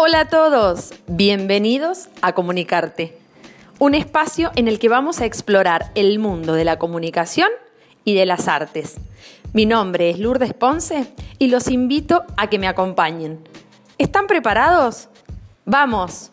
Hola a todos, bienvenidos a Comunicarte, un espacio en el que vamos a explorar el mundo de la comunicación y de las artes. Mi nombre es Lourdes Ponce y los invito a que me acompañen. ¿Están preparados? ¡Vamos!